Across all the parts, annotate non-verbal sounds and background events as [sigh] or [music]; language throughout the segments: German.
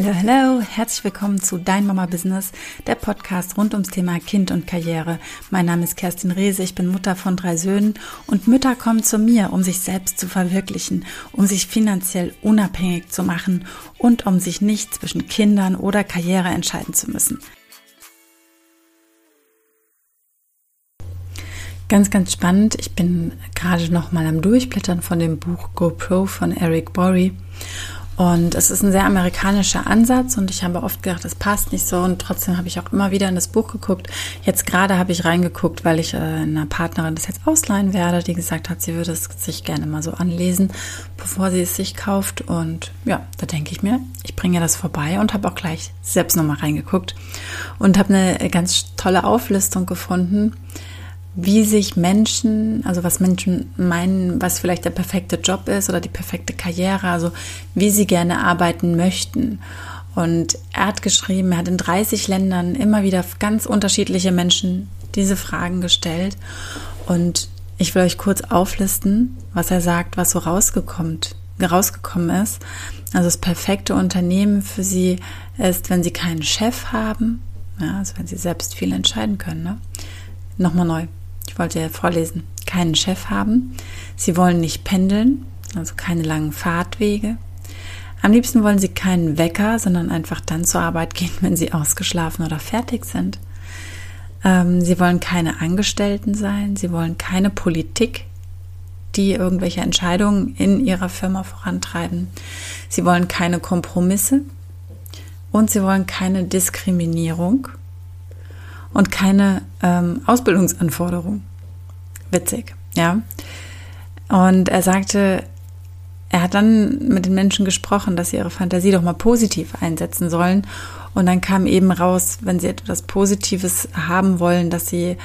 Hallo, hallo, herzlich willkommen zu Dein Mama Business, der Podcast rund ums Thema Kind und Karriere. Mein Name ist Kerstin Rehse, ich bin Mutter von drei Söhnen und Mütter kommen zu mir, um sich selbst zu verwirklichen, um sich finanziell unabhängig zu machen und um sich nicht zwischen Kindern oder Karriere entscheiden zu müssen. Ganz, ganz spannend. Ich bin gerade noch mal am Durchblättern von dem Buch GoPro von Eric Borey. Und es ist ein sehr amerikanischer Ansatz und ich habe oft gedacht, das passt nicht so und trotzdem habe ich auch immer wieder in das Buch geguckt. Jetzt gerade habe ich reingeguckt, weil ich äh, einer Partnerin das jetzt ausleihen werde, die gesagt hat, sie würde es sich gerne mal so anlesen, bevor sie es sich kauft. Und ja, da denke ich mir, ich bringe das vorbei und habe auch gleich selbst nochmal reingeguckt und habe eine ganz tolle Auflistung gefunden, wie sich Menschen, also was Menschen meinen, was vielleicht der perfekte Job ist oder die perfekte Karriere, also wie sie gerne arbeiten möchten. Und er hat geschrieben, er hat in 30 Ländern immer wieder ganz unterschiedliche Menschen diese Fragen gestellt. Und ich will euch kurz auflisten, was er sagt, was so rausgekommen, rausgekommen ist. Also das perfekte Unternehmen für sie ist, wenn sie keinen Chef haben, ja, also wenn sie selbst viel entscheiden können. Ne? Nochmal neu ich wollte ja vorlesen, keinen Chef haben. Sie wollen nicht pendeln, also keine langen Fahrtwege. Am liebsten wollen sie keinen Wecker, sondern einfach dann zur Arbeit gehen, [laughs] wenn sie ausgeschlafen oder fertig sind. Ähm, sie wollen keine Angestellten sein, sie wollen keine Politik, die irgendwelche Entscheidungen in ihrer Firma vorantreiben. Sie wollen keine Kompromisse und sie wollen keine Diskriminierung und keine ähm, Ausbildungsanforderung. Witzig, ja. Und er sagte, er hat dann mit den Menschen gesprochen, dass sie ihre Fantasie doch mal positiv einsetzen sollen. Und dann kam eben raus, wenn sie etwas Positives haben wollen, dass sie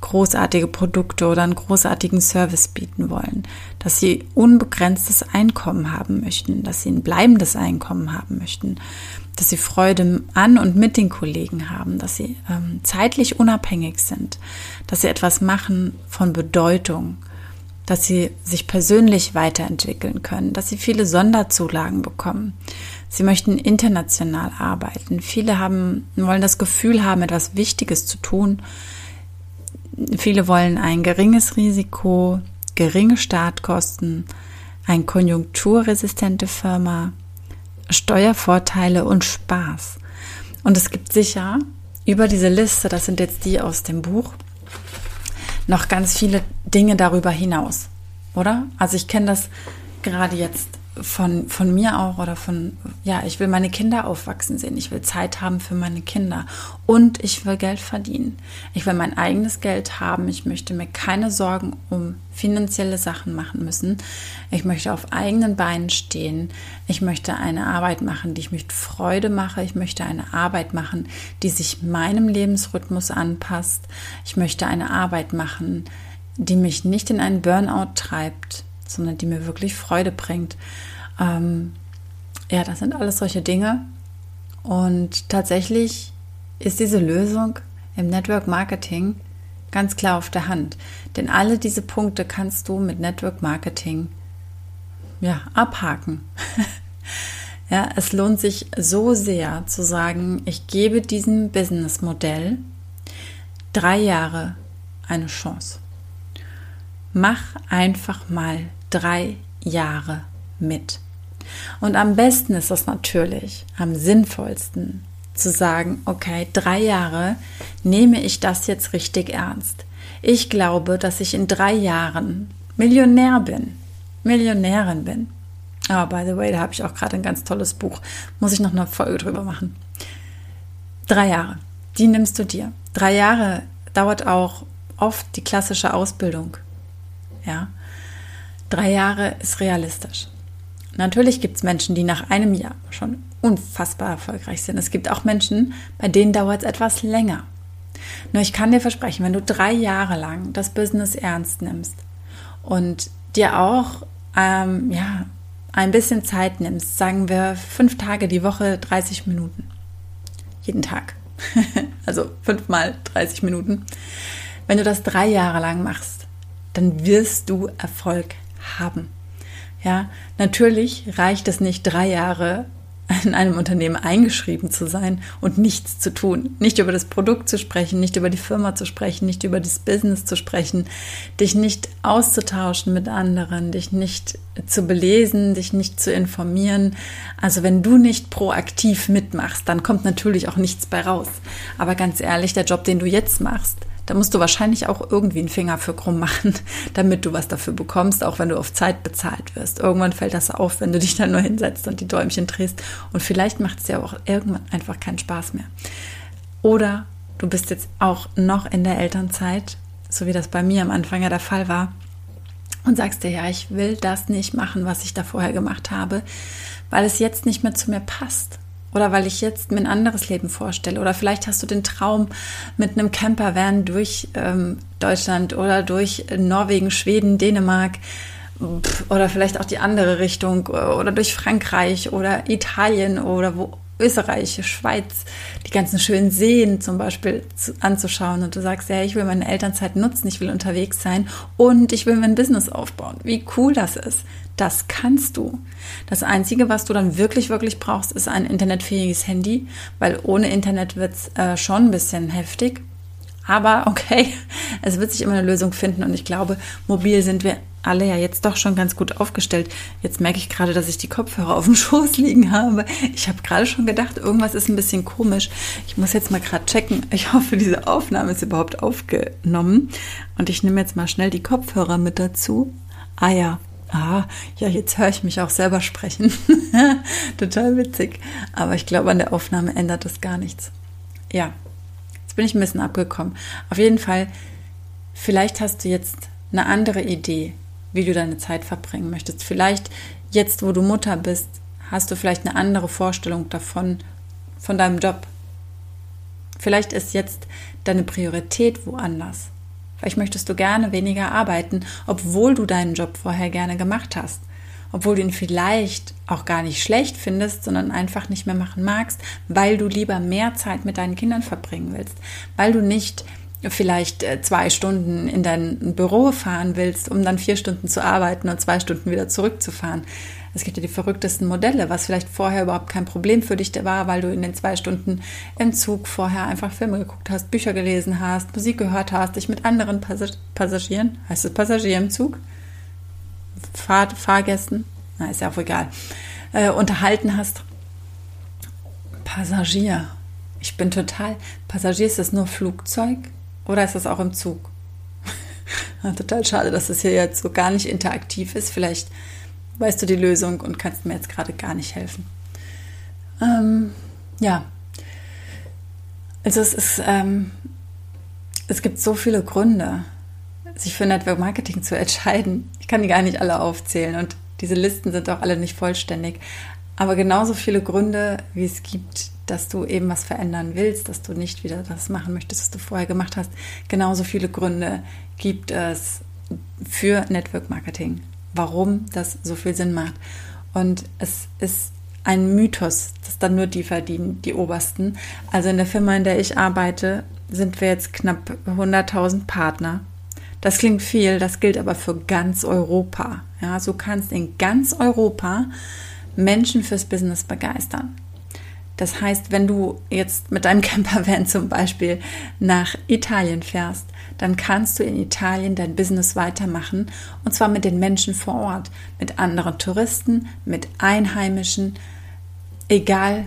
großartige Produkte oder einen großartigen Service bieten wollen, dass sie unbegrenztes Einkommen haben möchten, dass sie ein bleibendes Einkommen haben möchten, dass sie Freude an und mit den Kollegen haben, dass sie ähm, zeitlich unabhängig sind, dass sie etwas machen von Bedeutung, dass sie sich persönlich weiterentwickeln können, dass sie viele Sonderzulagen bekommen. Sie möchten international arbeiten. Viele haben, wollen das Gefühl haben, etwas Wichtiges zu tun. Viele wollen ein geringes Risiko, geringe Startkosten, eine konjunkturresistente Firma, Steuervorteile und Spaß. Und es gibt sicher über diese Liste, das sind jetzt die aus dem Buch, noch ganz viele Dinge darüber hinaus, oder? Also ich kenne das gerade jetzt von, von mir auch oder von, ja, ich will meine Kinder aufwachsen sehen. Ich will Zeit haben für meine Kinder und ich will Geld verdienen. Ich will mein eigenes Geld haben. Ich möchte mir keine Sorgen um finanzielle Sachen machen müssen. Ich möchte auf eigenen Beinen stehen. Ich möchte eine Arbeit machen, die ich mit Freude mache. Ich möchte eine Arbeit machen, die sich meinem Lebensrhythmus anpasst. Ich möchte eine Arbeit machen, die mich nicht in einen Burnout treibt sondern die mir wirklich Freude bringt. Ähm, ja, das sind alles solche Dinge. Und tatsächlich ist diese Lösung im Network Marketing ganz klar auf der Hand. Denn alle diese Punkte kannst du mit Network Marketing ja, abhaken. [laughs] ja, es lohnt sich so sehr zu sagen, ich gebe diesem Businessmodell drei Jahre eine Chance. Mach einfach mal drei Jahre mit. Und am besten ist es natürlich, am sinnvollsten zu sagen, okay, drei Jahre nehme ich das jetzt richtig ernst. Ich glaube, dass ich in drei Jahren Millionär bin, Millionärin bin. oh, by the way, da habe ich auch gerade ein ganz tolles Buch. Muss ich noch eine Folge drüber machen. Drei Jahre, die nimmst du dir. Drei Jahre dauert auch oft die klassische Ausbildung. Ja, Drei Jahre ist realistisch. Natürlich gibt es Menschen, die nach einem Jahr schon unfassbar erfolgreich sind. Es gibt auch Menschen, bei denen dauert es etwas länger. Nur ich kann dir versprechen, wenn du drei Jahre lang das Business ernst nimmst und dir auch ähm, ja, ein bisschen Zeit nimmst, sagen wir fünf Tage die Woche 30 Minuten. Jeden Tag. [laughs] also fünfmal 30 Minuten. Wenn du das drei Jahre lang machst, dann wirst du Erfolg haben. Ja, natürlich reicht es nicht, drei Jahre in einem Unternehmen eingeschrieben zu sein und nichts zu tun. Nicht über das Produkt zu sprechen, nicht über die Firma zu sprechen, nicht über das Business zu sprechen, dich nicht auszutauschen mit anderen, dich nicht zu belesen, dich nicht zu informieren. Also wenn du nicht proaktiv mitmachst, dann kommt natürlich auch nichts bei raus. Aber ganz ehrlich, der Job, den du jetzt machst, da musst du wahrscheinlich auch irgendwie einen Finger für krumm machen, [laughs] damit du was dafür bekommst, auch wenn du auf Zeit bezahlt wirst. Irgendwann fällt das auf, wenn du dich dann nur hinsetzt und die Däumchen drehst. Und vielleicht macht es dir auch irgendwann einfach keinen Spaß mehr. Oder du bist jetzt auch noch in der Elternzeit, so wie das bei mir am Anfang ja der Fall war, und sagst dir, ja, ich will das nicht machen, was ich da vorher gemacht habe, weil es jetzt nicht mehr zu mir passt. Oder weil ich jetzt mir ein anderes Leben vorstelle. Oder vielleicht hast du den Traum, mit einem Campervan durch ähm, Deutschland oder durch Norwegen, Schweden, Dänemark oder vielleicht auch die andere Richtung oder durch Frankreich oder Italien oder wo Österreich, Schweiz, die ganzen schönen Seen zum Beispiel zu, anzuschauen und du sagst, ja, ich will meine Elternzeit nutzen, ich will unterwegs sein und ich will mein Business aufbauen. Wie cool das ist. Das kannst du. Das Einzige, was du dann wirklich, wirklich brauchst, ist ein internetfähiges Handy, weil ohne Internet wird es äh, schon ein bisschen heftig. Aber okay, [laughs] es wird sich immer eine Lösung finden und ich glaube, mobil sind wir alle ja jetzt doch schon ganz gut aufgestellt. Jetzt merke ich gerade, dass ich die Kopfhörer auf dem [laughs] Schoß liegen habe. Ich habe gerade schon gedacht, irgendwas ist ein bisschen komisch. Ich muss jetzt mal gerade checken. Ich hoffe, diese Aufnahme ist überhaupt aufgenommen. Und ich nehme jetzt mal schnell die Kopfhörer mit dazu. Ah ja, ah, ja, jetzt höre ich mich auch selber sprechen. [laughs] Total witzig. Aber ich glaube, an der Aufnahme ändert das gar nichts. Ja, jetzt bin ich ein bisschen abgekommen. Auf jeden Fall, vielleicht hast du jetzt eine andere Idee, wie du deine Zeit verbringen möchtest. Vielleicht jetzt, wo du Mutter bist, hast du vielleicht eine andere Vorstellung davon, von deinem Job. Vielleicht ist jetzt deine Priorität woanders. Vielleicht möchtest du gerne weniger arbeiten, obwohl du deinen Job vorher gerne gemacht hast. Obwohl du ihn vielleicht auch gar nicht schlecht findest, sondern einfach nicht mehr machen magst, weil du lieber mehr Zeit mit deinen Kindern verbringen willst, weil du nicht vielleicht äh, zwei Stunden in dein Büro fahren willst, um dann vier Stunden zu arbeiten und zwei Stunden wieder zurückzufahren. Es gibt ja die verrücktesten Modelle, was vielleicht vorher überhaupt kein Problem für dich war, weil du in den zwei Stunden im Zug vorher einfach Filme geguckt hast, Bücher gelesen hast, Musik gehört hast, dich mit anderen Passagieren, heißt es Passagier im Zug? Fahr Fahrgästen? Na, ist ja auch egal. Äh, unterhalten hast. Passagier. Ich bin total. Passagier ist das nur Flugzeug oder ist das auch im Zug? [laughs] total schade, dass das hier jetzt so gar nicht interaktiv ist. Vielleicht weißt du die Lösung und kannst mir jetzt gerade gar nicht helfen. Ähm, ja, also es ist, ähm, es gibt so viele Gründe, sich für Network Marketing zu entscheiden. Ich kann die gar nicht alle aufzählen und diese Listen sind auch alle nicht vollständig. Aber genauso viele Gründe, wie es gibt, dass du eben was verändern willst, dass du nicht wieder das machen möchtest, was du vorher gemacht hast, genauso viele Gründe gibt es für Network Marketing warum das so viel Sinn macht. Und es ist ein Mythos, dass dann nur die verdienen, die Obersten. Also in der Firma, in der ich arbeite, sind wir jetzt knapp 100.000 Partner. Das klingt viel, das gilt aber für ganz Europa. Ja, so kannst in ganz Europa Menschen fürs Business begeistern. Das heißt, wenn du jetzt mit deinem [laughs] Campervan zum Beispiel nach Italien fährst, dann kannst du in Italien dein Business weitermachen und zwar mit den Menschen vor Ort, mit anderen Touristen, mit Einheimischen, egal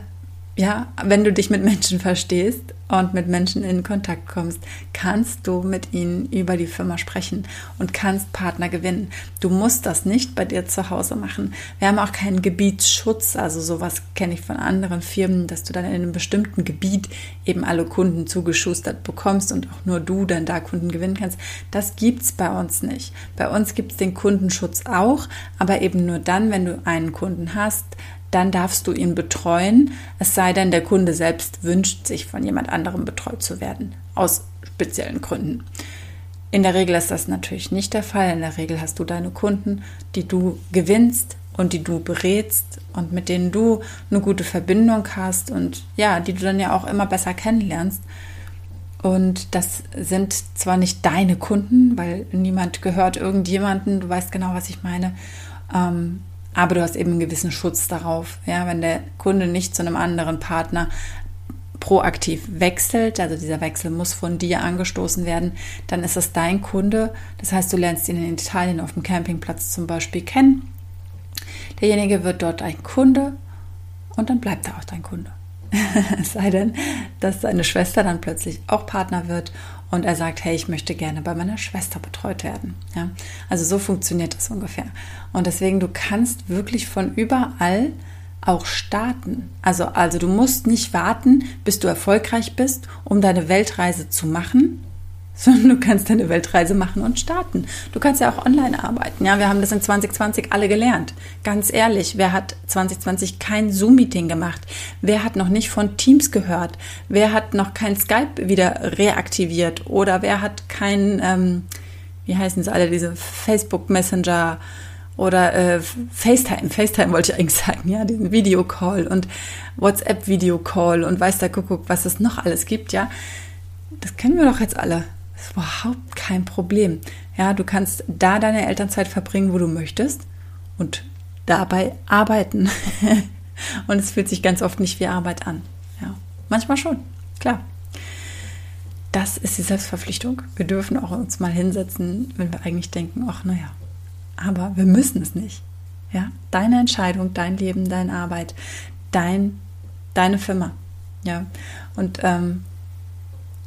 ja, wenn du dich mit Menschen verstehst und mit Menschen in Kontakt kommst, kannst du mit ihnen über die Firma sprechen und kannst Partner gewinnen. Du musst das nicht bei dir zu Hause machen. Wir haben auch keinen Gebietsschutz, also sowas kenne ich von anderen Firmen, dass du dann in einem bestimmten Gebiet eben alle Kunden zugeschustert bekommst und auch nur du dann da Kunden gewinnen kannst. Das gibt's bei uns nicht. Bei uns gibt's den Kundenschutz auch, aber eben nur dann, wenn du einen Kunden hast, dann darfst du ihn betreuen, es sei denn, der Kunde selbst wünscht sich von jemand anderem betreut zu werden, aus speziellen Gründen. In der Regel ist das natürlich nicht der Fall. In der Regel hast du deine Kunden, die du gewinnst und die du berätst und mit denen du eine gute Verbindung hast und ja, die du dann ja auch immer besser kennenlernst. Und das sind zwar nicht deine Kunden, weil niemand gehört irgendjemanden, du weißt genau, was ich meine. Ähm, aber du hast eben einen gewissen Schutz darauf. Ja, wenn der Kunde nicht zu einem anderen Partner proaktiv wechselt, also dieser Wechsel muss von dir angestoßen werden, dann ist es dein Kunde. Das heißt, du lernst ihn in Italien auf dem Campingplatz zum Beispiel kennen. Derjenige wird dort ein Kunde und dann bleibt er auch dein Kunde. [laughs] es sei denn, dass seine Schwester dann plötzlich auch Partner wird und er sagt, hey, ich möchte gerne bei meiner Schwester betreut werden. Ja? Also so funktioniert das ungefähr. Und deswegen, du kannst wirklich von überall auch starten. Also, also du musst nicht warten, bis du erfolgreich bist, um deine Weltreise zu machen, sondern du kannst deine Weltreise machen und starten. Du kannst ja auch online arbeiten. Ja, wir haben das in 2020 alle gelernt. Ganz ehrlich, wer hat 2020 kein Zoom-Meeting gemacht? Wer hat noch nicht von Teams gehört? Wer hat noch kein Skype wieder reaktiviert? Oder wer hat kein, ähm, wie heißen sie alle, diese Facebook Messenger oder äh, FaceTime, FaceTime wollte ich eigentlich sagen, ja, diesen Videocall und WhatsApp Videocall und weiß der Kuckuck, was es noch alles gibt, ja. Das kennen wir doch jetzt alle. Ist überhaupt kein Problem. Ja, du kannst da deine Elternzeit verbringen, wo du möchtest und dabei arbeiten. [laughs] und es fühlt sich ganz oft nicht wie Arbeit an. Ja, manchmal schon, klar. Das ist die Selbstverpflichtung. Wir dürfen auch uns mal hinsetzen, wenn wir eigentlich denken, ach naja, aber wir müssen es nicht. Ja, deine Entscheidung, dein Leben, deine Arbeit, dein, deine Firma. Ja, und ähm,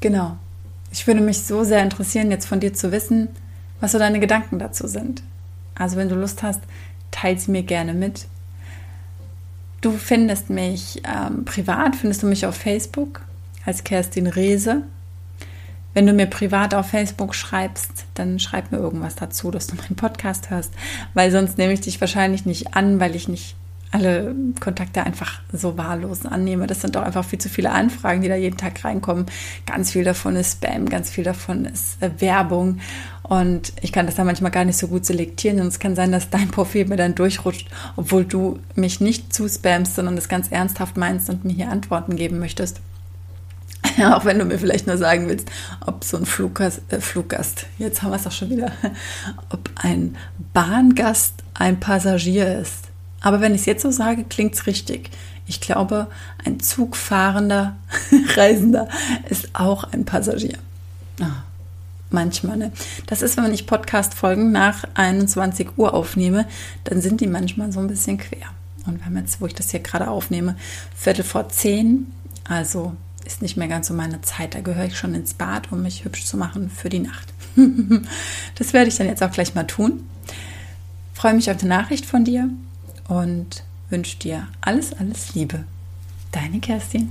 genau. Ich würde mich so sehr interessieren, jetzt von dir zu wissen, was so deine Gedanken dazu sind. Also, wenn du Lust hast, teile sie mir gerne mit. Du findest mich ähm, privat, findest du mich auf Facebook als Kerstin Rehse. Wenn du mir privat auf Facebook schreibst, dann schreib mir irgendwas dazu, dass du meinen Podcast hörst, weil sonst nehme ich dich wahrscheinlich nicht an, weil ich nicht alle Kontakte einfach so wahllos annehme. Das sind doch einfach viel zu viele Anfragen, die da jeden Tag reinkommen. Ganz viel davon ist Spam, ganz viel davon ist äh, Werbung. Und ich kann das dann manchmal gar nicht so gut selektieren. Und es kann sein, dass dein Profil mir dann durchrutscht, obwohl du mich nicht zu spamst, sondern das ganz ernsthaft meinst und mir hier Antworten geben möchtest. [laughs] auch wenn du mir vielleicht nur sagen willst, ob so ein Fluggast, äh, Fluggast, jetzt haben wir es auch schon wieder, [laughs] ob ein Bahngast ein Passagier ist. Aber wenn ich es jetzt so sage, klingt es richtig. Ich glaube, ein zugfahrender [laughs] Reisender ist auch ein Passagier. Ah, manchmal, ne? Das ist, wenn ich Podcast-Folgen nach 21 Uhr aufnehme, dann sind die manchmal so ein bisschen quer. Und wir haben jetzt, wo ich das hier gerade aufnehme, Viertel vor zehn, also ist nicht mehr ganz so meine Zeit. Da gehöre ich schon ins Bad, um mich hübsch zu machen für die Nacht. [laughs] das werde ich dann jetzt auch gleich mal tun. Freue mich auf die Nachricht von dir und wünsche dir alles, alles Liebe. Deine Kerstin.